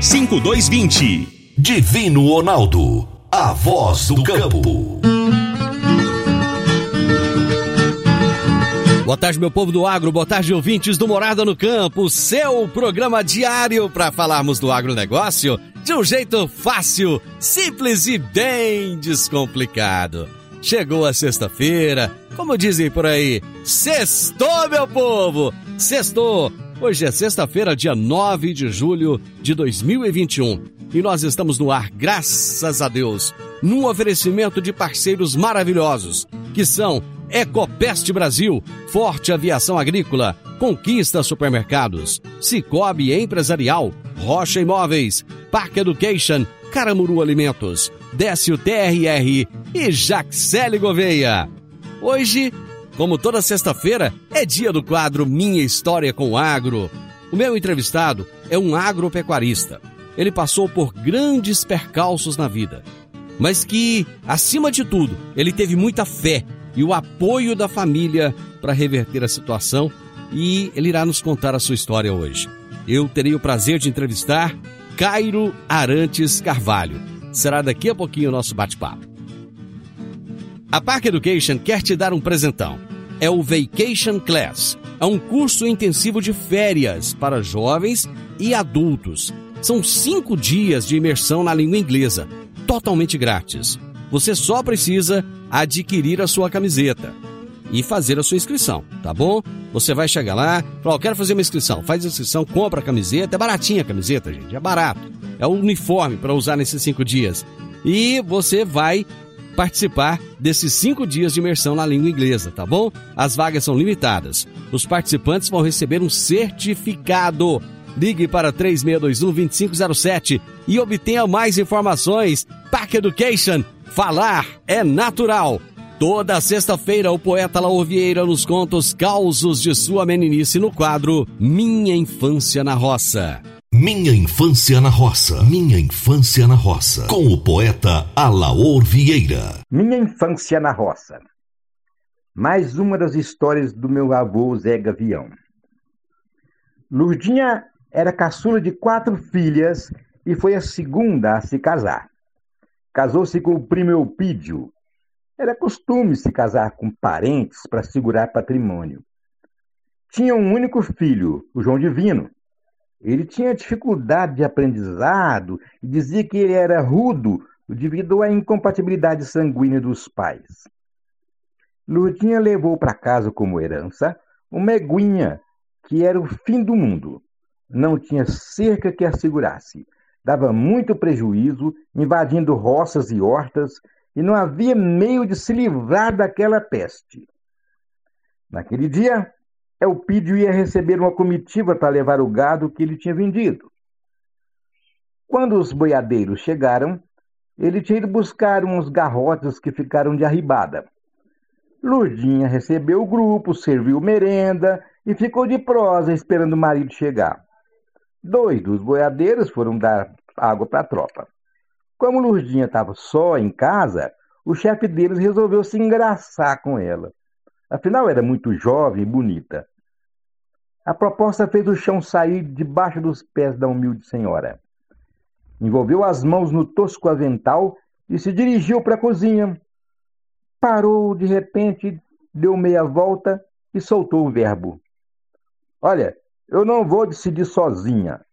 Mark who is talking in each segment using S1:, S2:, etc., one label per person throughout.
S1: 5220.
S2: Divino Ronaldo. A voz do campo.
S3: Boa tarde, meu povo do agro, boa tarde, ouvintes do Morada no Campo, seu programa diário para falarmos do agronegócio de um jeito fácil, simples e bem descomplicado. Chegou a sexta-feira, como dizem por aí, sextou, meu povo! Sextou! Hoje é sexta-feira, dia 9 de julho de 2021 e nós estamos no ar, graças a Deus, num oferecimento de parceiros maravilhosos, que são Ecopest Brasil, Forte Aviação Agrícola, Conquista Supermercados, Cicobi Empresarial, Rocha Imóveis, Park Education, Caramuru Alimentos, Décio TRR e Jaxele Gouveia. Hoje, como toda sexta-feira, é dia do quadro Minha História com Agro. O meu entrevistado é um agropecuarista. Ele passou por grandes percalços na vida, mas que, acima de tudo, ele teve muita fé e o apoio da família para reverter a situação e ele irá nos contar a sua história hoje. Eu terei o prazer de entrevistar Cairo Arantes Carvalho. Será daqui a pouquinho o nosso bate-papo. A Park Education quer te dar um presentão. É o Vacation Class. É um curso intensivo de férias para jovens e adultos. São cinco dias de imersão na língua inglesa, totalmente grátis. Você só precisa adquirir a sua camiseta e fazer a sua inscrição, tá bom? Você vai chegar lá, fala, quero fazer uma inscrição, faz a inscrição, compra a camiseta, é baratinha a camiseta, gente, é barato. É o uniforme para usar nesses cinco dias. E você vai participar desses cinco dias de imersão na língua inglesa, tá bom? As vagas são limitadas. Os participantes vão receber um certificado. Ligue para 3621-2507 e obtenha mais informações. Pack Education Falar é natural. Toda sexta-feira, o poeta Laor Vieira nos conta os causos de sua meninice no quadro Minha Infância na Roça.
S2: Minha infância na roça. Minha infância na roça. Com o poeta Alaor Vieira.
S4: Minha infância na roça. Mais uma das histórias do meu avô Zé Gavião. Lurdinha era caçula de quatro filhas e foi a segunda a se casar. Casou-se com o primo Eupídio. Era costume se casar com parentes para segurar patrimônio. Tinha um único filho, o João Divino. Ele tinha dificuldade de aprendizado e dizia que ele era rudo devido à incompatibilidade sanguínea dos pais. Lourdinha levou para casa como herança uma eguinha que era o fim do mundo. Não tinha cerca que a segurasse dava muito prejuízo, invadindo roças e hortas, e não havia meio de se livrar daquela peste. Naquele dia, Elpídio ia receber uma comitiva para levar o gado que ele tinha vendido. Quando os boiadeiros chegaram, ele tinha ido buscar uns garrotes que ficaram de arribada. Lurdinha recebeu o grupo, serviu merenda e ficou de prosa esperando o marido chegar. Dois dos boiadeiros foram dar água para a tropa. Como Lurdinha estava só em casa, o chefe deles resolveu se engraçar com ela. Afinal, era muito jovem e bonita. A proposta fez o chão sair debaixo dos pés da humilde senhora. Envolveu as mãos no tosco avental e se dirigiu para a cozinha. Parou de repente, deu meia volta e soltou o verbo. Olha, eu não vou decidir sozinha.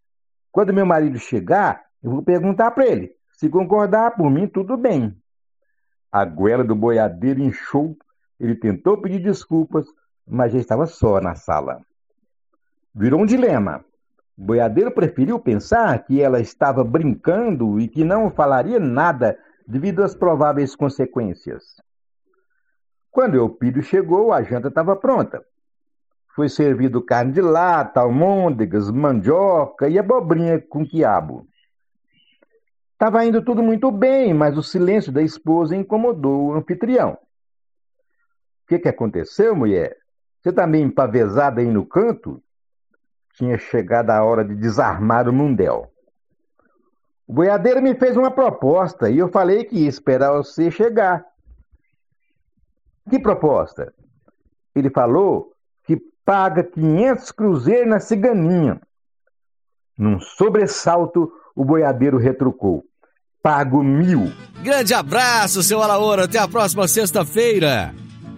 S4: Quando meu marido chegar, eu vou perguntar para ele. Se concordar por mim, tudo bem. A goela do boiadeiro inchou. Ele tentou pedir desculpas, mas já estava só na sala. Virou um dilema. O boiadeiro preferiu pensar que ela estava brincando e que não falaria nada devido às prováveis consequências. Quando Eupídio chegou, a janta estava pronta. Foi servido carne de lata, almôndegas, mandioca e abobrinha com quiabo. Estava indo tudo muito bem, mas o silêncio da esposa incomodou o anfitrião. O que, que aconteceu, mulher? Você está meio empavesada aí no canto? Tinha chegado a hora de desarmar o mundel. O boiadeiro me fez uma proposta e eu falei que ia esperar você chegar. Que proposta? Ele falou que paga 500 cruzeiros na ciganinha. Num sobressalto, o boiadeiro retrucou. Pago mil.
S3: Grande abraço, seu Alaora. Até a próxima sexta-feira.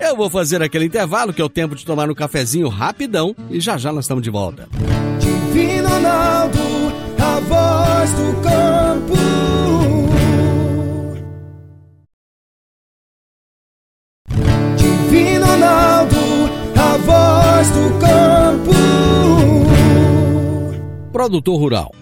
S3: Eu vou fazer aquele intervalo que é o tempo de tomar um cafezinho rapidão e já já nós estamos de volta.
S5: Divino Ronaldo, a voz do campo. Divino Ronaldo, a voz do campo.
S3: Produtor Rural.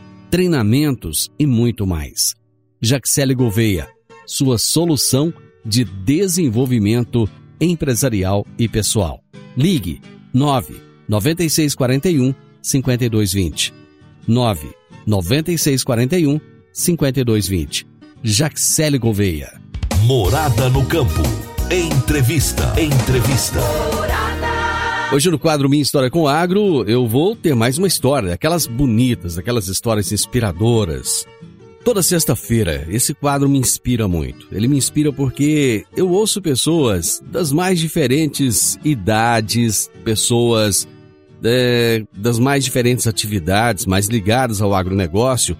S3: treinamentos e muito mais. Jaxele Gouveia, sua solução de desenvolvimento empresarial e pessoal. Ligue 9 9641 5220. 9 9641 5220. Jaxele Gouveia.
S2: Morada no campo. Entrevista. Entrevista.
S3: Hoje no quadro Minha História com Agro, eu vou ter mais uma história, aquelas bonitas, aquelas histórias inspiradoras. Toda sexta-feira, esse quadro me inspira muito. Ele me inspira porque eu ouço pessoas das mais diferentes idades, pessoas é, das mais diferentes atividades, mais ligadas ao agronegócio,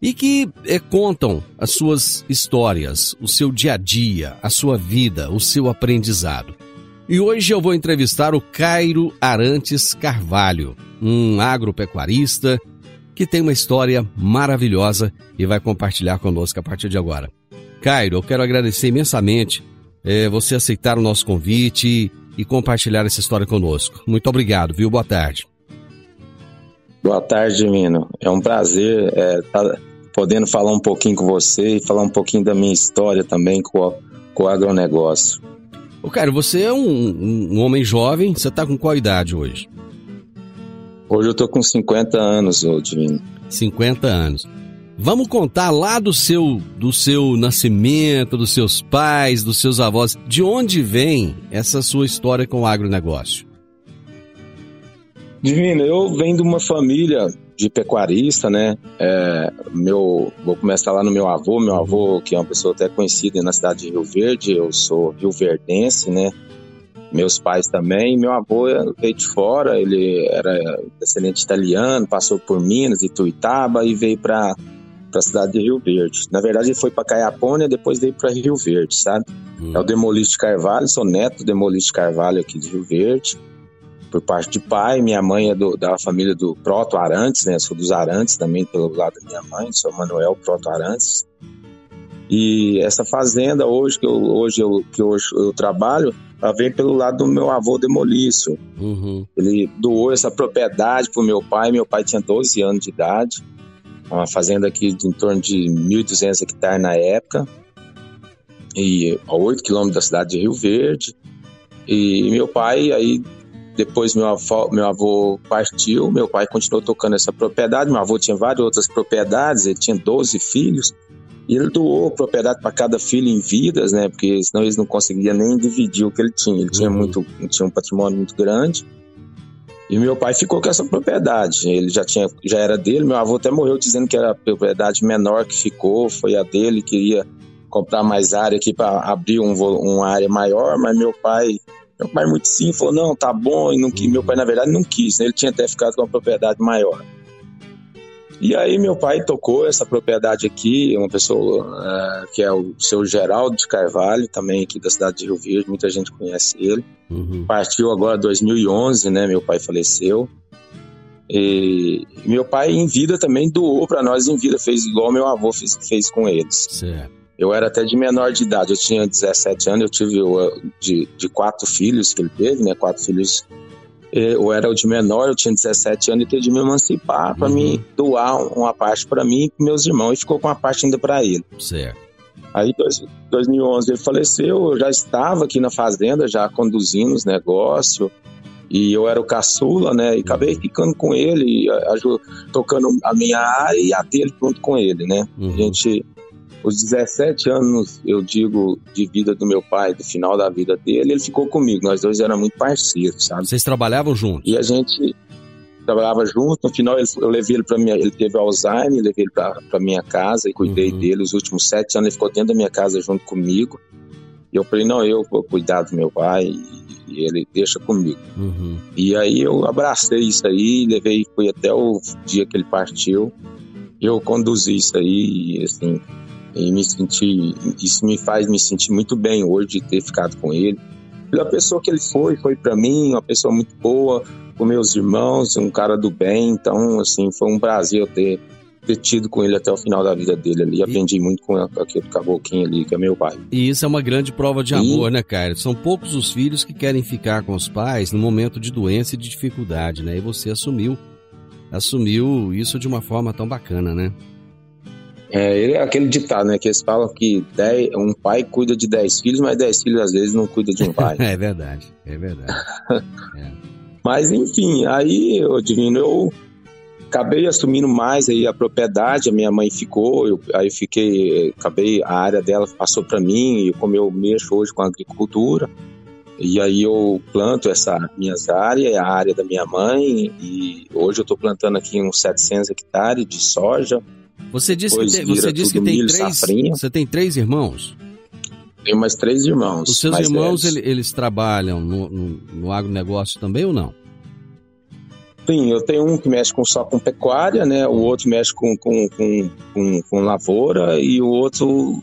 S3: e que é, contam as suas histórias, o seu dia a dia, a sua vida, o seu aprendizado. E hoje eu vou entrevistar o Cairo Arantes Carvalho, um agropecuarista que tem uma história maravilhosa e vai compartilhar conosco a partir de agora. Cairo, eu quero agradecer imensamente é, você aceitar o nosso convite e, compartilhar essa história conosco. Muito obrigado, viu? Boa tarde.
S6: Boa tarde, Mino. É um prazer estar é, tá podendo falar um pouquinho com você e falar um pouquinho da minha história também com, com o agronegócio.
S3: Ô, Cairo, você é um, um homem jovem, você está com qual idade hoje?
S6: Hoje eu tô com 50 anos, ô Divino.
S3: 50 anos. Vamos contar lá do seu do seu nascimento, dos seus pais, dos seus avós, de onde vem essa sua história com o agronegócio?
S6: Divino, eu venho de uma família de pecuarista, né? É, meu, vou começar lá no meu avô, meu avô, que é uma pessoa até conhecida na cidade de Rio Verde, eu sou rioverdense, né? Meus pais também. Meu avô veio de fora, ele era descendente italiano, passou por Minas, Ituiutaba e veio para para a cidade de Rio Verde. Na verdade, ele foi para Caiapônia, depois veio para Rio Verde, sabe?
S3: Hum.
S6: É o Demoliste Carvalho, sou neto do Demoliste Carvalho aqui de Rio Verde, por parte de pai. Minha mãe é do, da família do Proto Arantes, né? Sou dos Arantes também, pelo lado da minha mãe, sou Manuel Proto Arantes. E essa fazenda hoje que eu, hoje eu, que hoje eu trabalho, ela vem pelo lado do meu avô Demolício.
S3: Uhum.
S6: Ele doou essa propriedade para o meu pai. Meu pai tinha 12 anos de idade. Uma fazenda aqui de em torno de 1.200 hectares na época. E a 8 quilômetros da cidade de Rio Verde. E meu pai, aí depois meu avô, meu avô partiu, meu pai continuou tocando essa propriedade. Meu avô tinha várias outras propriedades, ele tinha 12 filhos. E ele doou propriedade para cada filho em vidas, né? Porque senão eles não conseguiam nem dividir o que ele tinha. Ele tinha
S3: Uhum.
S6: muito, tinha um patrimônio muito grande. E meu pai ficou com essa propriedade. Ele já tinha, já era dele. Meu avô até morreu dizendo que era a propriedade menor que ficou, foi a dele. Queria comprar mais área aqui para abrir um, uma área maior, mas meu pai, meu pai muito sim falou não, tá bom. E não, quis. meu pai na verdade não quis. Né? Ele tinha até ficado com uma propriedade maior. E aí meu pai tocou essa propriedade aqui, uma pessoa eh, que é o seu Geraldo de Carvalho, também aqui da cidade de Rio Verde, muita gente conhece ele.
S3: Uhum.
S6: Partiu agora em 2011, né? Meu pai faleceu. E meu pai em vida também doou para nós em vida, fez igual meu avô fez, fez com eles.
S3: Certo.
S6: Eu era até de menor de idade, eu tinha 17 anos, eu tive uh, de, de quatro filhos que ele teve, né? Quatro filhos. Eu era o de menor, eu tinha 17 anos e teve de me emancipar para
S3: Uhum.
S6: me doar uma parte para mim e para meus irmãos e ficou com uma parte ainda para ele.
S3: Certo.
S6: Aí, em 2011, ele faleceu. Eu já estava aqui na fazenda, já conduzindo os negócios. E eu era o caçula, né? E acabei ficando com ele, e, aju- tocando a minha área e a dele junto com ele, né?
S3: Uhum.
S6: A gente, os 17 anos, eu digo, de vida do meu pai, do final da vida dele, ele ficou comigo. Nós dois éramos muito parceiros, sabe?
S3: Vocês trabalhavam juntos?
S6: E a gente trabalhava junto. No final, ele- eu levei ele para minha. Ele teve Alzheimer, levei ele para minha casa e cuidei
S3: Uhum.
S6: dele. Os últimos sete anos ele ficou dentro da minha casa junto comigo. E eu falei: não, eu vou cuidar do meu pai e, e ele deixa comigo.
S3: Uhum.
S6: E aí eu abracei isso aí, levei, fui até o dia que ele partiu. Eu conduzi isso aí, e assim, e me senti, isso me faz me sentir muito bem hoje de ter ficado com ele. Pela pessoa que ele foi, foi para mim, uma pessoa muito boa, com meus irmãos, um cara do bem. Então, assim, foi um prazer eu ter, ter tido com ele até o final da vida dele ali. Aprendi muito com aquele caboclinho ali, que é meu pai.
S3: E isso é uma grande prova de
S6: E-
S3: amor, né, Caio? São poucos os filhos que querem ficar com os pais no momento de doença e de dificuldade, né? E você assumiu, assumiu isso de uma forma tão bacana, né?
S6: É, ele é aquele ditado, né? Que eles falam que dez, um pai cuida de dez filhos, mas dez filhos às vezes não cuida de um pai.
S3: É verdade, é verdade.
S6: mas enfim, aí, ô Divino, eu acabei assumindo mais aí a propriedade, a minha mãe ficou, eu, aí eu fiquei, acabei, a área dela passou para mim, e como eu mexo hoje com a agricultura, e aí eu planto essa minhas áreas, a área da minha mãe, e hoje eu estou plantando aqui uns 700 hectares de soja,
S3: Você disse que
S6: Depois
S3: tem, você disse que tem
S6: milho,
S3: três,
S6: safrinha.
S3: você tem três irmãos.
S6: tenho mais três irmãos.
S3: Os seus
S6: mais
S3: irmãos,
S6: velhos.
S3: ele- eles trabalham no, no, no agronegócio também ou não?
S6: Sim, eu tenho um que mexe com, só com pecuária, né? O outro mexe com, com, com, com, com lavoura e o outro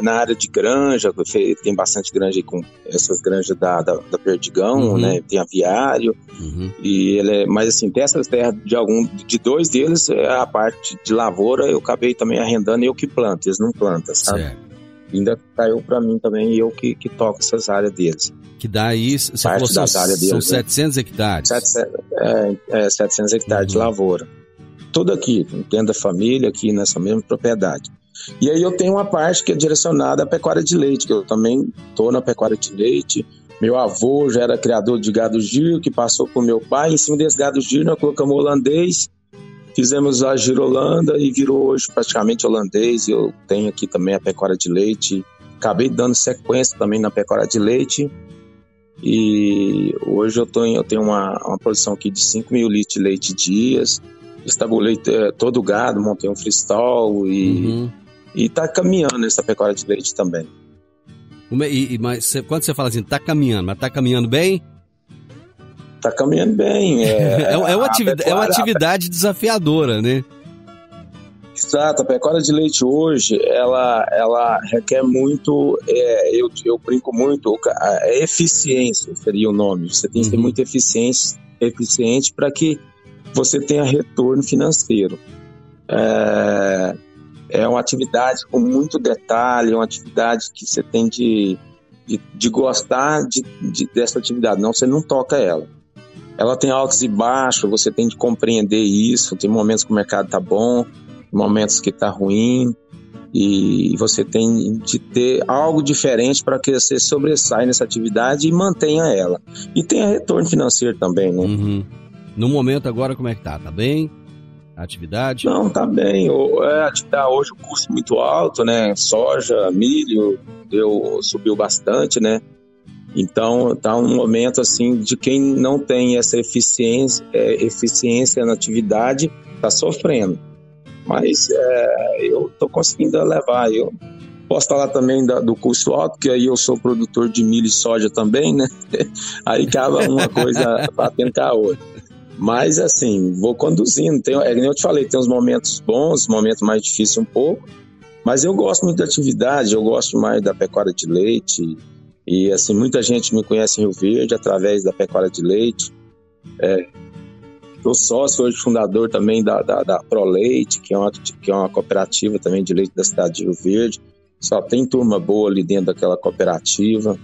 S6: na área de granja, tem bastante granja aí com essas granjas da, da, da Perdigão,
S3: Uhum.
S6: né? Tem aviário
S3: Uhum.
S6: e ele é, mas assim, dessas terras de algum, de dois deles, é a parte de lavoura eu acabei também arrendando eu que planto, eles não plantam, sabe?
S3: Certo.
S6: Ainda caiu para mim também e eu que, que toco essas áreas deles.
S3: Que daí, você
S6: Parte
S3: falou, são,
S6: das áreas
S3: são
S6: deles, né?
S3: 700 hectares.
S6: 700, é, é, 700 hectares de
S3: Uhum.
S6: lavoura. Tudo aqui, dentro da família, aqui nessa mesma propriedade. E aí eu tenho uma parte que é direcionada à pecuária de leite, que eu também estou na pecuária de leite. Meu avô já era criador de gado giro, que passou por meu pai. Em cima desse gado giro, nós colocamos holandês, fizemos a girolanda e virou hoje praticamente holandês. E eu tenho aqui também a pecuária de leite. Acabei dando sequência também na pecuária de leite. E hoje eu, em- eu tenho uma, uma produção aqui de 5 mil litros de leite dias. estabulei eh, todo o gado, montei um freestyle e,
S3: Uhum.
S6: e tá caminhando essa pecuária de leite também.
S3: E, e- mas quando você fala assim, tá caminhando, mas tá caminhando bem,
S6: Tá caminhando bem. É,
S3: é, é uma, atividade, é uma atividade desafiadora, né?
S6: Exato, a pecuária de leite hoje, ela, ela requer muito, é, eu, eu brinco muito, é eficiência seria o nome. Você tem que ser
S3: Uhum.
S6: muito eficiente, eficiente para que você tenha retorno financeiro. É, é uma atividade com muito detalhe, uma atividade que você tem de, de, de gostar de, de- dessa atividade, não, você não toca ela. Ela tem altos e baixos, você tem de compreender isso, tem momentos que o mercado tá bom, momentos que tá ruim, e você tem de ter algo diferente para que você sobressaia nessa atividade e mantenha ela. E tenha retorno financeiro também, né?
S3: Uhum. No momento agora, como é que tá? Tá bem? A atividade?
S6: Não, tá bem. O- É, tá hoje o custo muito alto, né? Soja, milho, deu, subiu bastante, né? Então tá um momento assim de quem não tem essa eficiência, é, eficiência na atividade tá sofrendo. Mas é, eu tô conseguindo levar. Eu posso falar também da- do custo alto, porque aí eu sou produtor de milho e soja também, né? Aí acaba uma coisa batendo com a outra. Mas assim, vou conduzindo. Tem, é que eu te falei, tem uns momentos bons, momentos mais difíceis um pouco. Mas eu gosto muito da atividade, eu gosto mais da pecuária de leite. E assim, muita gente me conhece em Rio Verde através da pecuária de leite. É, sou sócio hoje, fundador também da, da, da ProLeite, que é, uma, que é uma cooperativa também de leite da cidade de Rio Verde. Só tem turma boa ali dentro daquela cooperativa.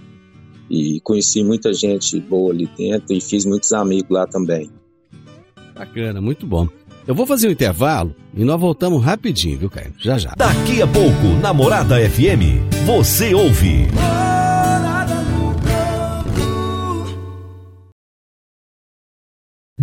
S6: E conheci muita gente boa ali dentro e fiz muitos amigos lá também.
S3: Bacana, muito bom. Eu vou fazer um intervalo e nós voltamos rapidinho, viu, Caio? Já já.
S2: Daqui a pouco, Namorada FM, você ouve.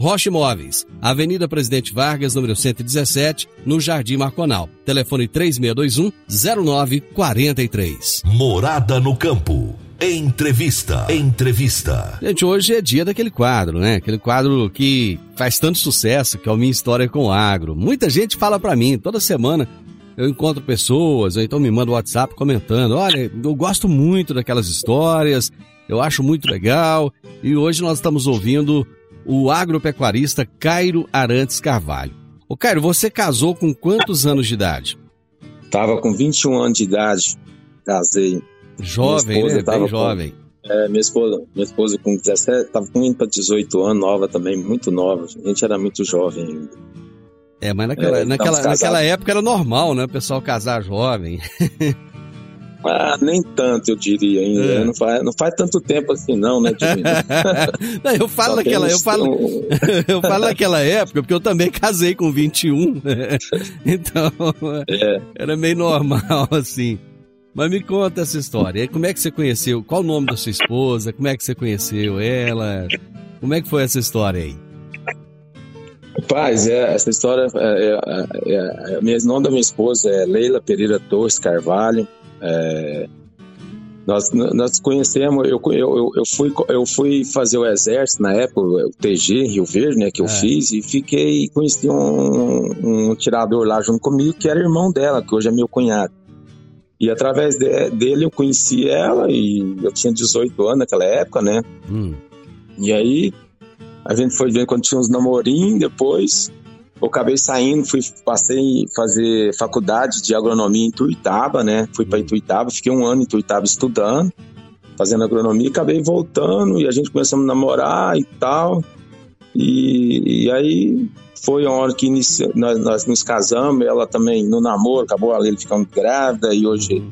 S3: Rocha Imóveis, Avenida Presidente Vargas, número 117, no Jardim Marconal. Telefone 3621-0943.
S2: Morada no campo. Entrevista. Entrevista.
S3: Gente, hoje é dia daquele quadro, né? Aquele quadro que faz tanto sucesso, que é o Minha História com o Agro. Muita gente fala pra mim, toda semana eu encontro pessoas, ou então me manda um WhatsApp comentando, olha, eu gosto muito daquelas histórias, eu acho muito legal, e hoje nós estamos ouvindo o agropecuarista Cairo Arantes Carvalho. Ô Cairo, você casou com quantos anos de idade?
S6: Tava com 21 anos de idade, casei.
S3: Jovem, né? Bem
S6: com-
S3: jovem.
S6: É, minha esposa, minha esposa com 17, tava com indo pra 18 anos, nova também, muito nova. A gente era muito jovem ainda.
S3: É, mas naquela,
S6: É,
S3: naquela,
S6: estamos casados.
S3: naquela época era normal, né? O pessoal casar jovem.
S6: Ah, nem tanto, eu diria ainda.
S3: É.
S6: Não, faz, não faz tanto tempo assim, não, né?
S3: Não, eu falo
S6: Só
S3: naquela, eu falo,
S6: um-
S3: eu falo naquela época, porque eu também casei com 21. Então,
S6: É,
S3: era meio normal, assim. Mas me conta essa história. Como é que você conheceu? Qual o nome da sua esposa? Como é que você conheceu ela? Como é que foi essa história aí?
S6: Rapaz, é, essa história. É, é, é, é, minha- nome da minha esposa é Leila Pereira Torres Carvalho. É, nós, nós conhecemos, eu, eu, eu, fui, eu fui fazer o exército na época, o TG, Rio Verde, né, que eu
S3: É.
S6: fiz, e fiquei, conheci um, um tirador lá junto comigo, que era irmão dela, que hoje é meu cunhado. E através de- dele eu conheci ela, e eu tinha 18 anos naquela época, né,
S3: Hum,
S6: e aí, a gente foi ver quando tinha uns namorinhos, depois eu acabei saindo, fui, passei a fazer faculdade de agronomia em Tuitaba, né? Fui para Tuitaba, fiquei um ano em Tuitaba estudando, fazendo agronomia, acabei voltando e a gente começamos a namorar e tal. E, e aí foi a hora que nós, nós nos casamos, ela também no namoro, acabou ali ficando grávida e hoje,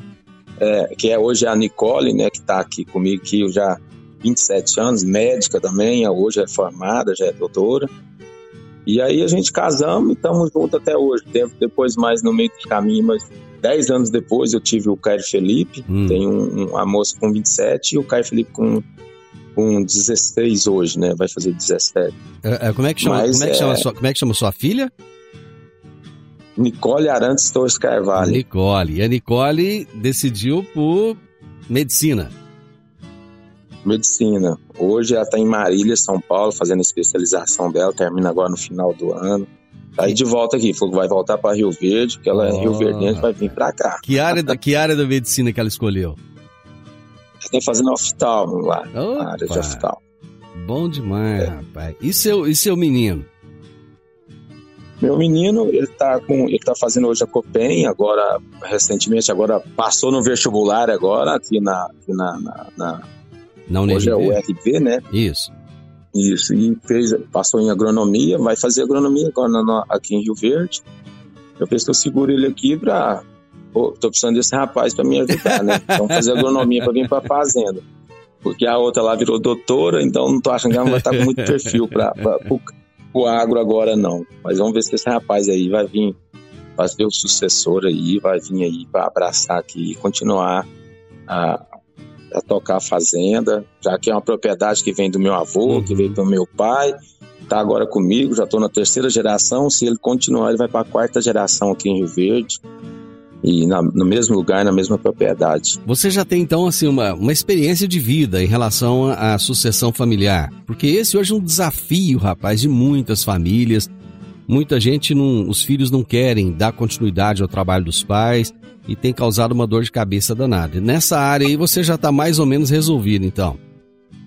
S6: é, que é hoje é a Nicole, né, que tá aqui comigo, que eu já 27 anos, médica também, hoje é formada, já é doutora. E aí a gente casamos e estamos juntos até hoje. Tempo depois, mais no meio do caminho, mas Dez anos depois eu tive o Caio Felipe,
S3: Hum.
S6: tem um, um- a moça com 27 e o Caio Felipe com, com 16 hoje, né? Vai fazer 17.
S3: É, é, como é que chama,
S6: Mas,
S3: como é que chama
S6: é-
S3: sua, como é que chama sua filha?
S6: Nicole Arantes Torres Carvalho.
S3: Nicole. E a Nicole decidiu por medicina.
S6: Medicina. Hoje ela está em Marília, São Paulo, fazendo a especialização dela, termina agora no final do ano. Tá aí de volta aqui, falou que vai voltar para Rio Verde, porque ela é
S3: Oh.
S6: Rio Verdense, vai vir para cá.
S3: Que área, da, que área da medicina que ela escolheu?
S6: Ela tá fazendo oftalmo lá,
S3: Opa.
S6: área de oftalmo.
S3: Bom demais, rapaz. E seu, e seu menino?
S6: Meu menino, ele tá com, ele tá fazendo hoje a Copen, agora recentemente, agora passou no vestibular agora aqui na, aqui na, na, na-
S3: Na
S6: hoje é o? RV, né?
S3: Isso.
S6: Isso, e fez, passou em agronomia, vai fazer agronomia agora na- aqui em Rio Verde. Eu pensei que eu seguro ele aqui pra. Pô, tô precisando desse rapaz pra me ajudar, né? Então fazer agronomia pra vir pra fazenda. Porque a outra lá virou doutora, então não tô achando que ela vai estar com muito perfil pro, pro agro agora, não. Mas vamos ver se esse rapaz aí vai vir fazer o sucessor aí, vai vir aí pra abraçar aqui e continuar a, a tocar a fazenda, já que é uma propriedade que vem do meu avô,
S3: Uhum.
S6: que veio do meu pai, tá agora comigo, já estou na terceira geração. Se ele continuar, ele vai para a quarta geração aqui em Rio Verde e na- no mesmo lugar, na mesma propriedade.
S3: Você já tem então assim uma, uma experiência de vida em relação à sucessão familiar, porque esse hoje é um desafio, rapaz, de muitas famílias. Muita gente não, os filhos não querem dar continuidade ao trabalho dos pais e tem causado uma dor de cabeça danada. E nessa área aí você já está mais ou menos resolvido, então.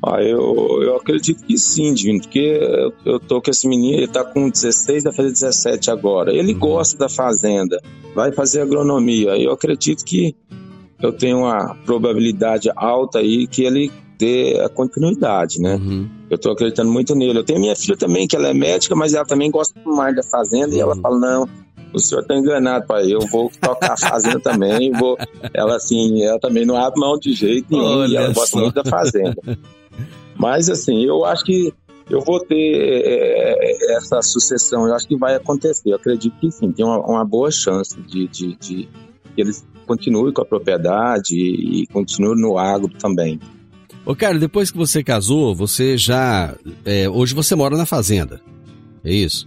S6: Ah, eu, eu acredito que sim, Divino, porque eu, eu tô com esse menino, ele tá com 16, vai fazer 17 agora. Ele
S3: Uhum.
S6: gosta da fazenda, vai fazer agronomia. Eu acredito que eu tenho uma probabilidade alta aí que ele dê a continuidade, né?
S3: Uhum.
S6: Eu tô acreditando muito nele. Eu tenho minha filha também, que ela é médica, mas ela também gosta mais da fazenda, e ela
S3: Uhum.
S6: fala, não, o senhor tá enganado, pai, eu vou tocar a fazenda também, vou... Ela, assim, ela também não abre mão de jeito nenhum,
S3: Olha
S6: e ela
S3: só.
S6: gosta muito da fazenda. Mas, assim, eu acho que eu vou ter é, essa sucessão, eu acho que vai acontecer. Eu acredito que sim, tem uma, uma boa chance de, de, de que eles continuem com a propriedade e, e continuem no agro também.
S3: Ô, cara, depois que você casou, você já. é, hoje você mora na fazenda. É isso?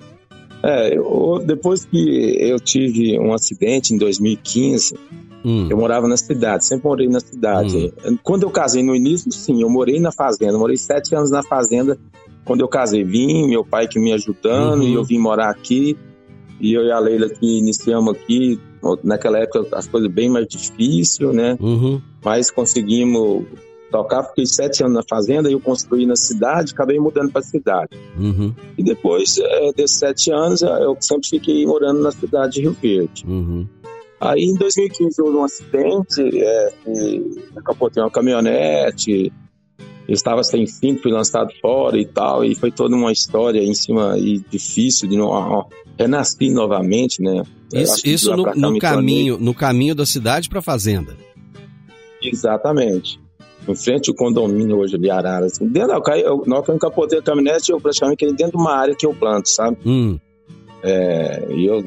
S6: É, eu- depois que eu tive um acidente em 2015,
S3: Hum.
S6: eu morava na cidade, sempre morei na cidade. Quando eu casei no início, sim, eu morei na fazenda, morei sete anos na fazenda. Quando eu casei, vim, meu pai que me ajudando,
S3: Uhum.
S6: e eu vim morar aqui. E eu e a Leila que iniciamos aqui, naquela época as coisas bem mais difíceis, né?
S3: Uhum.
S6: Mas conseguimos tocar, fiquei sete anos na fazenda, eu construí na cidade, acabei mudando para a cidade.
S3: Uhum.
S6: E depois eh, desses sete anos, eh, eu sempre fiquei morando na cidade de Rio Verde.
S3: Uhum.
S6: Aí em 2015 houve um acidente, é, capotei uma caminhonete, eu estava sem cinto, fui lançado fora e tal, e foi toda uma história em cima e difícil de não, renasci novamente, né? Eu
S3: Isso, isso no, no caminho, no caminho da cidade para fazenda.
S6: Exatamente. Em frente ao condomínio hoje ali, Arara. Assim. Dentro, eu, caí, eu, na hora que eu capotei a caminhonete, eu praticamente caí dentro de uma área que eu planto, sabe?
S3: Hum.
S6: É, e eu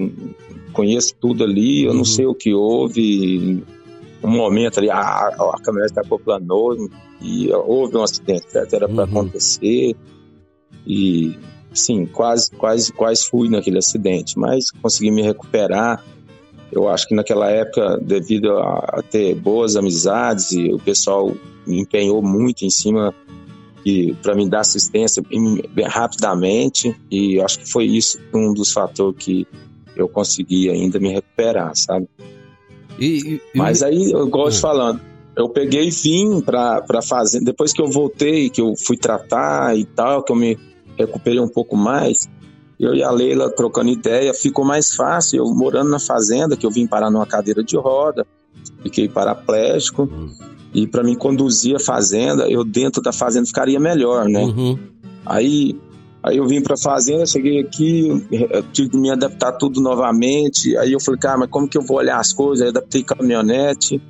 S6: conheço tudo ali, eu
S3: Uhum.
S6: não sei o que houve. Um momento ali, a, a caminhonete acoplanou e houve um acidente, certo? Era para
S3: Uhum.
S6: acontecer. E, sim, quase, quase, quase fui naquele acidente, mas consegui me recuperar. Eu acho que naquela época, devido a, a ter boas amizades e o pessoal me empenhou muito em cima e para me dar assistência rapidamente e acho que foi isso um dos fatores que eu consegui ainda me recuperar, sabe?
S3: E, e-
S6: Mas aí eu gosto
S3: Ah.
S6: falando, eu peguei e vim para para fazer depois que eu voltei, que eu fui tratar e tal, que eu me recuperei um pouco mais. Eu e a Leila trocando ideia, ficou mais fácil. Eu morando na fazenda, que eu vim parar numa cadeira de roda, fiquei paraplégico.
S3: Hum.
S6: E para mim conduzir a fazenda, eu dentro da fazenda ficaria melhor, né?
S3: Uhum.
S6: Aí, aí eu vim pra fazenda, cheguei aqui, tive que me adaptar tudo novamente. Aí eu falei, cara, mas como que eu vou olhar as coisas? Aí adaptei caminhonete.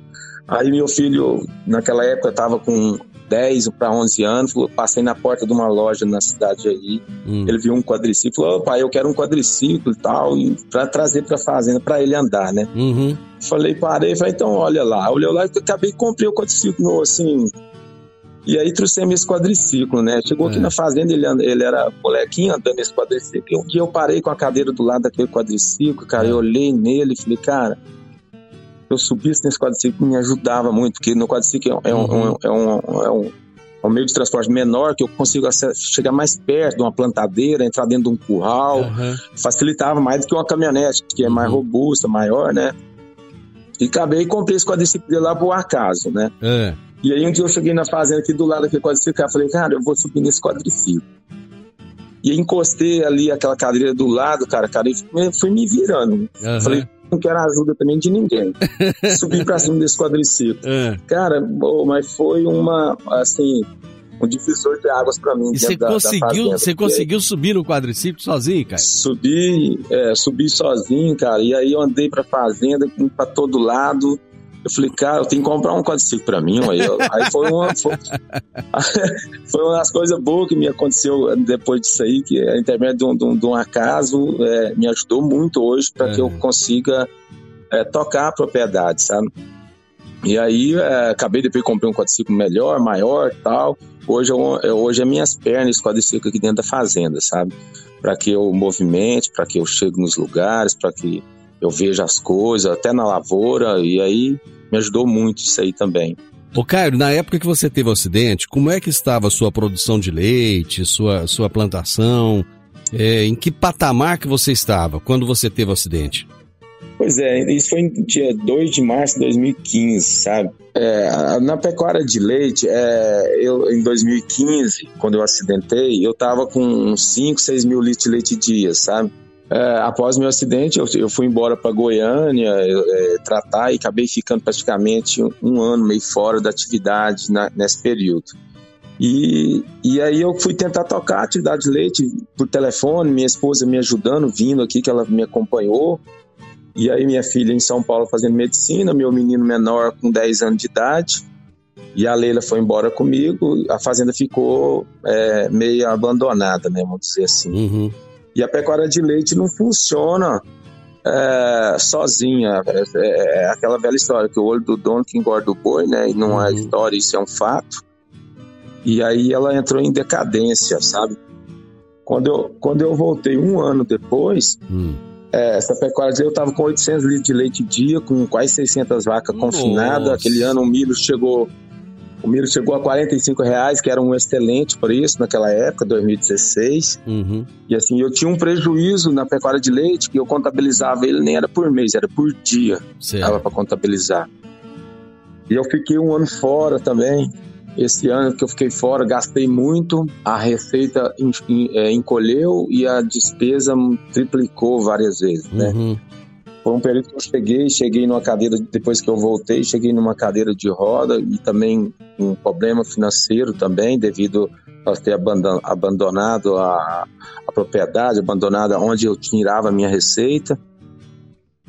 S6: Aí meu filho, naquela época, tava com 10 para 11 anos, passei na porta de uma loja na cidade aí,
S3: Hum.
S6: ele viu um quadriciclo, falou, "Ô, pai, eu quero um quadriciclo e tal, e para trazer para fazenda para ele andar, né?
S3: Uhum.
S6: Falei, parei, falei, então olha lá. Olhei lá e acabei comprei o quadriciclo assim. E aí trouxemos esse quadriciclo, né? Chegou aqui
S3: É.
S6: na fazenda, ele, ele era molequinho andando nesse quadriciclo. E um dia eu parei com a cadeira do lado daquele quadriciclo, cara,
S3: É.
S6: eu olhei nele e falei, cara, eu subisse nesse quadriciclo me ajudava muito, porque no quadriciclo é um, é um,
S3: Uhum.
S6: é um, é um, é um meio de transporte menor que eu consigo chegar mais perto de uma plantadeira, entrar dentro de um curral
S3: Aham.
S6: facilitava mais do que uma caminhonete, que é mais
S3: Uhum.
S6: robusta, maior, né? E acabei e comprei esse quadriciclo lá por acaso, né?
S3: É.
S6: E aí um dia eu cheguei na fazenda aqui do lado daquele quadriciclo, eu falei, cara, eu vou subir nesse quadriciclo. E encostei ali aquela cadeira do lado, cara, cara, e fui- me virando.
S3: Aham.
S6: Falei, não quero ajuda também de ninguém. Subi pra cima desse quadriciclo.
S3: É.
S6: Cara, pô, mas foi uma, assim, um divisor de águas pra mim.
S3: E você conseguiu, você conseguiu subir no quadriciclo sozinho, cara?
S6: Subi, é, subi sozinho, cara. E aí eu andei pra fazenda, pra todo lado. Eu falei, cara, eu tenho que comprar um quadriciclo pra mim. Aí, eu- aí foi uma. Foi, foi uma das coisas boas que me aconteceu depois disso aí, que a intermédio de um, de um- de um acaso é, me ajudou muito hoje para que eu
S3: Uhum.
S6: consiga é, tocar a propriedade, sabe? E aí é, acabei depois comprei um quadriciclo melhor, maior tal. Hoje, eu, é, hoje é minhas pernas esse quadriciclo aqui dentro da fazenda, sabe? Para que eu movimente, para que eu chegue nos lugares, para que eu veja as coisas, até na lavoura. E aí me ajudou muito isso aí também.
S3: Ô, Caio, na época que você teve o acidente, como é que estava a sua produção de leite, sua, sua plantação? É, em que patamar que você estava quando você teve o acidente?
S6: Pois é, isso foi no dia 2 de março de 2015, sabe? É, na pecuária de leite, é, eu, em 2015, quando eu acidentei, eu tava com uns 5, 6 mil litros de leite dia, sabe? É, após meu acidente, eu, eu fui embora para Goiânia eu, é, tratar e acabei ficando praticamente um, um ano meio fora da atividade na- nesse período. E, e aí eu fui tentar tocar a atividade de leite por telefone, minha esposa me ajudando, vindo aqui, que ela me acompanhou. E aí minha filha em São Paulo fazendo medicina, meu menino menor com 10 anos de idade. E a Leila foi embora comigo, a fazenda ficou é, meio abandonada, né, vamos dizer assim.
S3: Uhum.
S6: E a pecuária de leite não funciona é, sozinha. É, é- é aquela velha história que o olho do dono que engorda o boi, né? E não é
S3: Uhum.
S6: história, isso é um fato. E aí ela entrou em decadência, sabe? Quando eu, quando eu voltei um ano depois,
S3: Hum.
S6: é, essa pecuária de leite, eu estava com 800 litros de leite dia, com quase 600 vacas confinadas. Aquele ano o milho chegou o milho chegou a 45 reais, que era um excelente preço naquela época, 2016.
S3: Uhum.
S6: E assim, eu tinha um prejuízo na pecuária de leite que eu contabilizava ele nem era por mês, era por dia,
S3: Certo.
S6: dava para contabilizar. E eu fiquei um ano fora também. Esse ano que eu fiquei fora, gastei muito, a receita é, encolheu e a despesa triplicou várias vezes, né?
S3: Uhum.
S6: Foi um período que eu cheguei, cheguei numa cadeira, depois que eu voltei, cheguei numa cadeira de roda e também um problema financeiro também, devido a ter abandon- abandonado a, a propriedade, abandonado onde eu tirava a minha receita.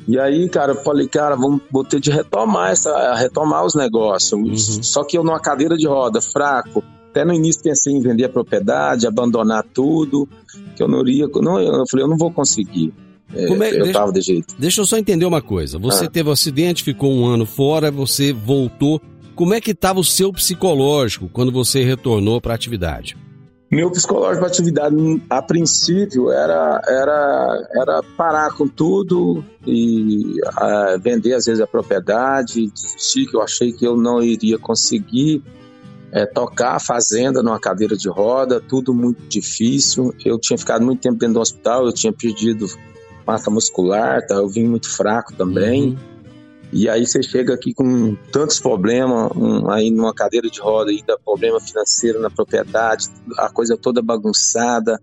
S6: E aí, cara, eu falei, cara, vamos vou ter de retomar essa, retomar os negócios.
S3: Uhum.
S6: Só que eu numa cadeira de roda, fraco. Até no início pensei em vender a propriedade, abandonar tudo, que eu não iria. Não, eu falei, eu não vou conseguir. É,
S3: Como é-
S6: eu
S3: deixa-
S6: tava de jeito.
S3: Deixa eu só entender uma coisa. Você
S6: Ah.
S3: teve um acidente, ficou um ano fora, você voltou. Como é que estava o seu psicológico quando você retornou para a atividade?
S6: Meu psicológico para atividade, a princípio, era, era, era parar com tudo e ah, vender, às vezes, a propriedade, desistir, que eu achei que eu não iria conseguir eh, tocar a fazenda numa cadeira de roda, tudo muito difícil. Eu tinha ficado muito tempo dentro do hospital, eu tinha perdido massa muscular, tá? eu vim muito fraco também.
S3: Uhum.
S6: E aí você chega aqui com tantos problemas, um, aí numa cadeira de roda, ainda problema financeiro na propriedade, a coisa toda bagunçada.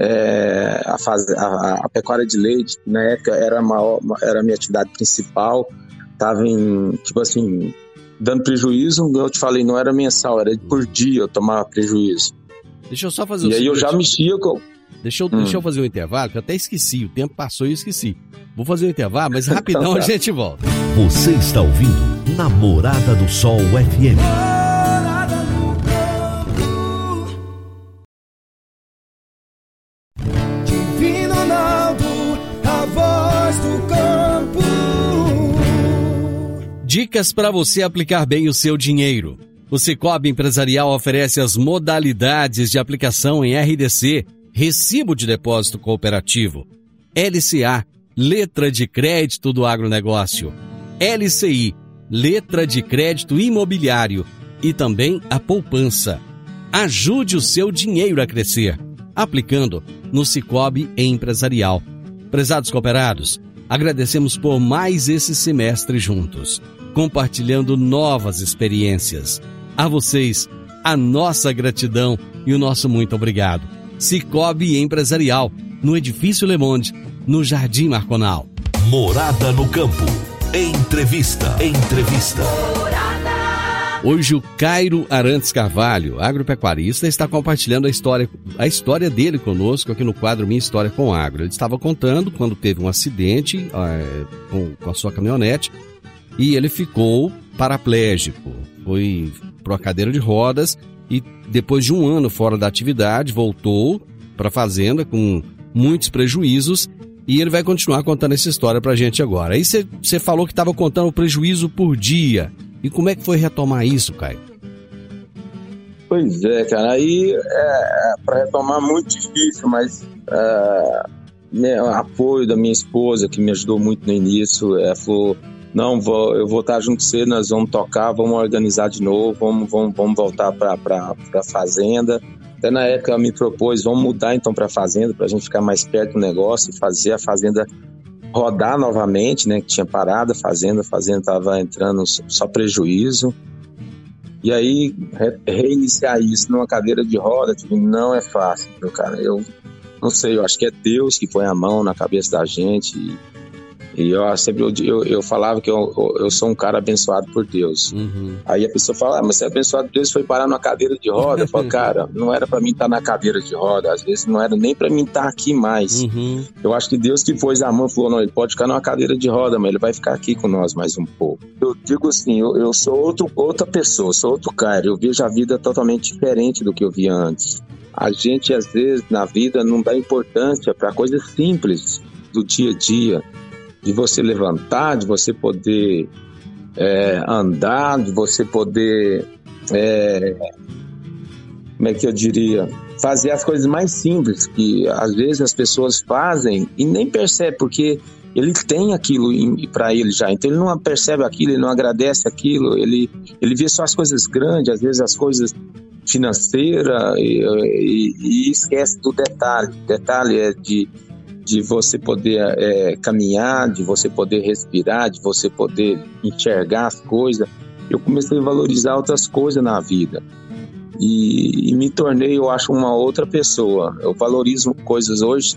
S6: É, a, fase, a, a pecuária de leite, na época, era a, maior, era a minha atividade principal. Tava em, tipo assim, dando prejuízo, eu te falei, não era mensal, era por dia eu tomava prejuízo.
S3: Deixa eu só fazer o
S6: E aí eu
S3: seguinte.
S6: já mexia com.
S3: Deixa eu,
S6: hum.
S3: deixa eu fazer um intervalo, que eu até esqueci, o tempo passou e eu esqueci. Vou fazer um intervalo, mas rapidão
S6: então tá.
S3: a gente volta.
S2: Você está ouvindo Namorada do Sol FM. Divino a voz do campo.
S3: Dicas para você aplicar bem o seu dinheiro. O Cicobi Empresarial oferece as modalidades de aplicação em RDC Recibo de Depósito Cooperativo, LCA, Letra de Crédito do Agronegócio, LCI, Letra de Crédito Imobiliário e também a poupança. Ajude o seu dinheiro a crescer, aplicando no Cicobi Empresarial. Prezados cooperados, agradecemos por mais esse semestre juntos, compartilhando novas experiências. A vocês, a nossa gratidão e o nosso muito obrigado. Cicobi Empresarial, no Edifício Le Monde, no Jardim Marconal.
S2: Morada no campo. Entrevista. Entrevista.
S3: Hoje o Cairo Arantes Carvalho, agropecuarista, está compartilhando a história, a história dele conosco aqui no quadro Minha História com Agro. Ele estava contando quando teve um acidente é, com, com a sua caminhonete e ele ficou paraplégico. Foi para uma cadeira de rodas e depois de um ano fora da atividade voltou para a fazenda com muitos prejuízos e ele vai continuar contando essa história para a gente agora. Aí você falou que estava contando o prejuízo por dia. E como é que foi retomar isso, Caio?
S6: Pois é, cara, aí é, para retomar muito difícil, mas é, apoio da minha esposa, que me ajudou muito no início, é, falou, não, vou, eu vou estar junto com você, nós vamos tocar, vamos organizar de novo, vamos, vamos, vamos voltar para a fazenda. Até na época ela me propôs, vamos mudar então para a fazenda, para a gente ficar mais perto do negócio e fazer a fazenda rodar novamente, né? Que tinha parado a fazenda, a fazenda estava entrando só prejuízo. E aí, re reiniciar isso numa cadeira de roda, tipo, não é fácil, meu cara. Eu não sei, eu acho que é Deus que põe a mão na cabeça da gente e e eu sempre eu, eu falava que eu, eu sou um cara abençoado por Deus. Uhum. Aí a pessoa fala, ah, mas você é abençoado por Deus, foi parar numa cadeira de roda. Eu falo, cara, não era para mim estar na cadeira de roda, às vezes não era nem para mim estar aqui mais. Uhum. Eu acho que Deus que pôs a mão falou, não, ele pode ficar numa cadeira de roda, mas ele vai ficar aqui com nós mais um pouco. Eu digo assim, eu, eu sou outro, outra pessoa, sou outro cara, eu vejo a vida totalmente diferente do que eu via antes. A gente, às vezes, na vida, não dá importância para coisas simples do dia a dia de você levantar, de você poder é, andar, de você poder. É, como é que eu diria? Fazer as coisas mais simples que às vezes as pessoas fazem e nem percebe, porque ele tem aquilo para ele já, então ele não percebe aquilo, ele não agradece aquilo, ele, ele vê só as coisas grandes, às vezes as coisas financeiras e, e, e esquece do detalhe. Detalhe é de de você poder é, caminhar, de você poder respirar, de você poder enxergar as coisas, eu comecei a valorizar outras coisas na vida. E, e, me tornei, eu acho, uma outra pessoa. Eu valorizo coisas hoje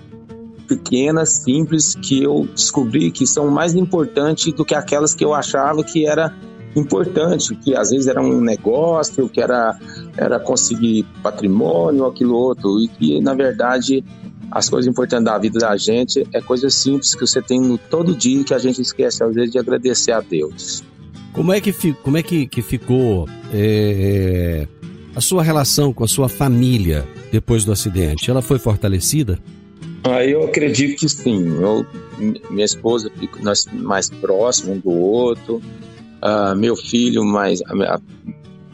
S6: pequenas, simples, que eu descobri que são mais importantes do que aquelas que eu achava que era importante, que às vezes era um negócio, que era, era conseguir patrimônio, aquilo outro, e que na verdade as coisas importantes da vida da gente é coisas simples que você tem no todo dia que a gente esquece às vezes de agradecer a Deus.
S3: Como é que, como é que, que ficou é, a sua relação com a sua família depois do acidente? Ela foi fortalecida?
S6: Ah, eu acredito que sim. Eu, minha esposa nós mais próximos um do outro. Uh, meu filho mais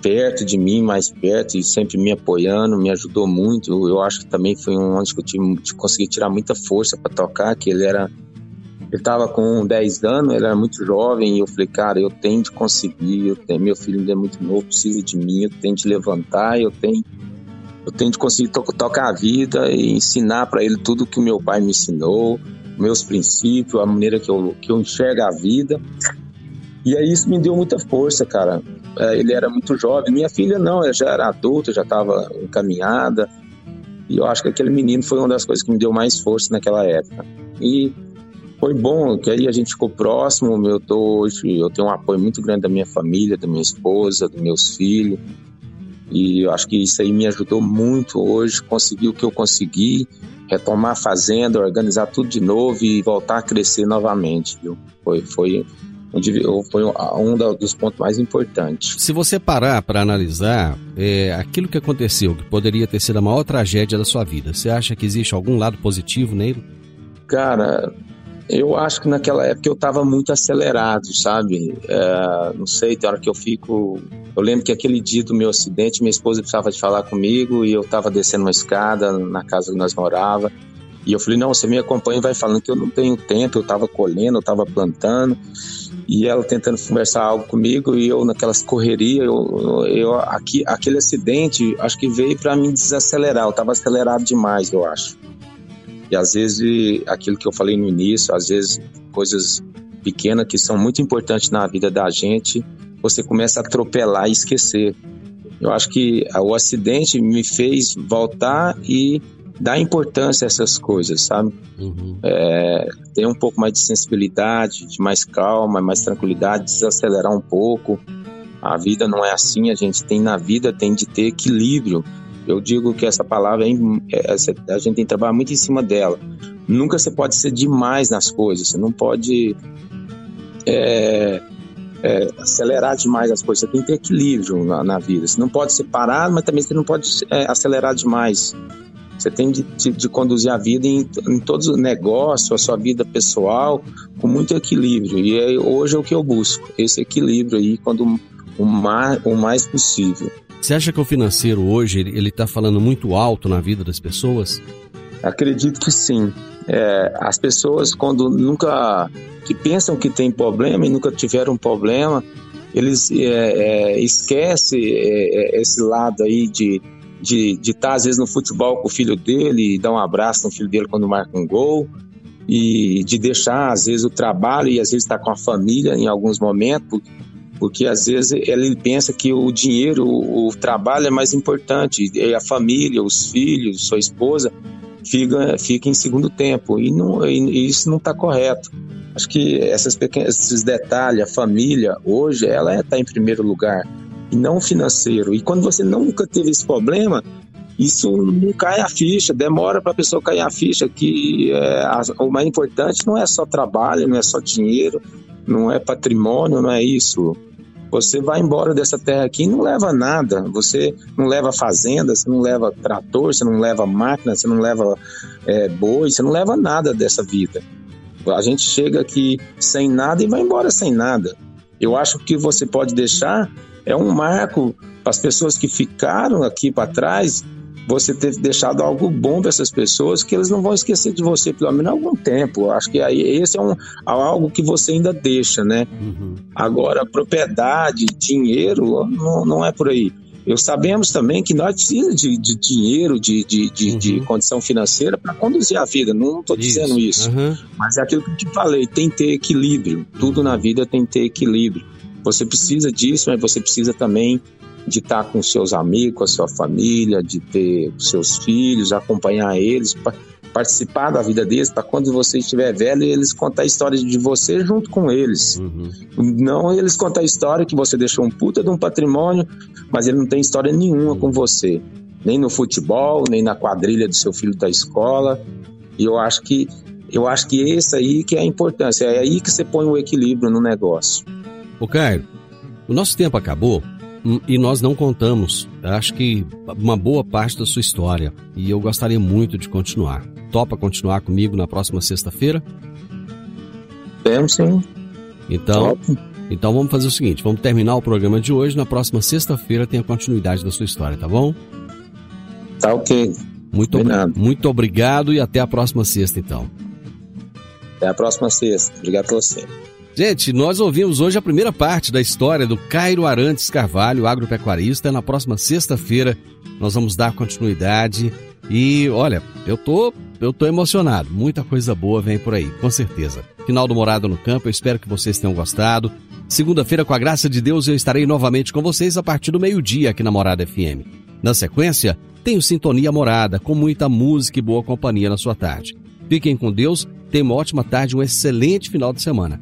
S6: perto de mim, mais perto e sempre me apoiando, me ajudou muito. Eu, acho que também foi um onde que eu tive, consegui tirar muita força para tocar, que ele era ele estava com 10 anos, ele era muito jovem, e eu falei, cara, eu tenho de conseguir, eu tenho, meu filho ainda é muito novo, precisa de mim, eu tenho de levantar, eu tenho, eu tenho de conseguir to tocar a vida e ensinar para ele tudo que o meu pai me ensinou, meus princípios, a maneira que eu, que eu enxergo a vida. E aí isso me deu muita força, cara. É, ele era muito jovem. Minha filha não, ela já era adulta, já estava encaminhada. E eu acho que aquele menino foi uma das coisas que me deu mais força naquela época. E foi bom, que aí a gente ficou próximo. Eu tô eu tenho um apoio muito grande da minha família, da minha esposa, dos meus filhos. E eu acho que isso aí me ajudou muito hoje, conseguir o que eu consegui, retomar a fazenda, organizar tudo de novo e voltar a crescer novamente, viu? Foi, foi, foi um dos pontos mais importantes.
S3: Se você parar para analisar é, aquilo que aconteceu, que poderia ter sido a maior tragédia da sua vida, você acha que existe algum lado positivo nele?
S6: Cara, Eu acho que naquela época eu estava muito acelerado, sabe? É, não sei, tem hora que eu fico. Eu lembro que aquele dia do meu acidente, minha esposa precisava de falar comigo e eu estava descendo uma escada na casa que nós morava. E eu falei: não, você me acompanha e vai falando que eu não tenho tempo, eu estava colhendo, eu estava plantando. E ela tentando conversar algo comigo e eu naquelas correrias, eu, eu, aqui, aquele acidente acho que veio para me desacelerar. Eu estava acelerado demais, eu acho. E às vezes, aquilo que eu falei no início, às vezes coisas pequenas que são muito importantes na vida da gente, você começa a atropelar e esquecer. Eu acho que o acidente me fez voltar e dar importância a essas coisas, sabe? Uhum. É, ter um pouco mais de sensibilidade, de mais calma, mais tranquilidade, desacelerar um pouco. A vida não é assim, a gente tem na vida, tem de ter equilíbrio. Eu digo que essa palavra, é, a gente tem que trabalhar muito em cima dela. Nunca você pode ser demais nas coisas, você não pode é, é, acelerar demais as coisas, você tem que ter equilíbrio na, na, vida. Você não pode separar, mas também você não pode é, acelerar demais. Você tem de, de, de conduzir a vida em, em todos os negócios, a sua vida pessoal, com muito equilíbrio. E é, hoje é o que eu busco, esse equilíbrio aí, quando o mais, o mais possível.
S3: Você acha que o financeiro hoje ele está falando muito alto na vida das pessoas?
S6: Acredito que sim. É, as pessoas quando nunca que pensam que tem problema e nunca tiveram problema, eles é, é, esquecem é, é, esse lado aí de de estar tá, às vezes no futebol com o filho dele, e dar um abraço no filho dele quando marca um gol e de deixar às vezes o trabalho e às vezes estar tá com a família em alguns momentos porque às vezes ele pensa que o dinheiro, o, trabalho é mais importante, e a família, os filhos, sua esposa fica, fica em segundo tempo e, não, e isso não está correto. Acho que essas pequenas, esses detalhes, a família hoje ela está em primeiro lugar e não financeiro. E quando você nunca teve esse problema, isso não cai a ficha, demora para a pessoa cair a ficha que é, o mais importante não é só trabalho, não é só dinheiro, não é patrimônio, não é isso. Você vai embora dessa terra aqui e não leva nada. Você não leva fazenda, você não leva trator, você não leva máquina, você não leva é, boi, você não leva nada dessa vida. A gente chega aqui sem nada e vai embora sem nada. Eu acho que você pode deixar é um marco para as pessoas que ficaram aqui para trás você ter deixado algo bom para essas pessoas que eles não vão esquecer de você pelo menos algum tempo. Acho que aí esse é um, algo que você ainda deixa, né? Uhum. Agora, propriedade, dinheiro, não, não é por aí. Eu sabemos também que nós precisamos de, de dinheiro, de, de, de, uhum. de condição financeira para conduzir a vida. Não estou dizendo isso. Uhum. Mas é aquilo que eu te falei, tem que ter equilíbrio. Tudo na vida tem que ter equilíbrio. Você precisa disso, mas você precisa também de estar com seus amigos, com a sua família, de ter seus filhos, acompanhar eles, participar da vida deles, para quando você estiver velho, eles contar a história de você junto com eles. Uhum. Não eles contar a história que você deixou um puta de um patrimônio, mas ele não tem história nenhuma uhum. com você. Nem no futebol, nem na quadrilha do seu filho da escola. E eu acho que eu acho que esse aí que é a importância, é aí que você põe o equilíbrio no negócio.
S3: O Caio, o nosso tempo acabou, e nós não contamos, acho que uma boa parte da sua história. E eu gostaria muito de continuar. Topa continuar comigo na próxima sexta-feira?
S6: Temos sim.
S3: Então, Top. então vamos fazer o seguinte: vamos terminar o programa de hoje. Na próxima sexta-feira tem a continuidade da sua história, tá bom?
S6: Tá ok.
S3: Muito, muito obrigado e até a próxima sexta, então.
S6: Até a próxima sexta. Obrigado a você.
S3: Gente, nós ouvimos hoje a primeira parte da história do Cairo Arantes Carvalho, agropecuarista. Na próxima sexta-feira nós vamos dar continuidade e, olha, eu tô, eu tô emocionado. Muita coisa boa vem por aí, com certeza. Final do Morado no Campo, eu espero que vocês tenham gostado. Segunda-feira, com a graça de Deus, eu estarei novamente com vocês a partir do meio-dia aqui na Morada FM. Na sequência, tenho Sintonia Morada, com muita música e boa companhia na sua tarde. Fiquem com Deus, tenham uma ótima tarde, um excelente final de semana.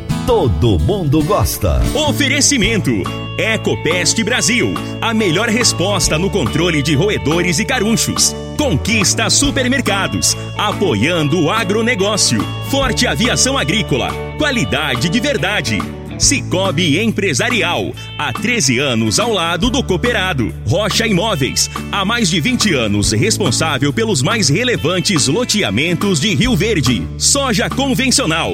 S2: todo mundo gosta.
S1: Oferecimento: Ecopest Brasil. A melhor resposta no controle de roedores e carunchos. Conquista Supermercados. Apoiando o agronegócio. Forte Aviação Agrícola. Qualidade de verdade. Cicobi Empresarial, há 13 anos ao lado do cooperado. Rocha Imóveis, há mais de 20 anos responsável pelos mais relevantes loteamentos de Rio Verde. Soja convencional.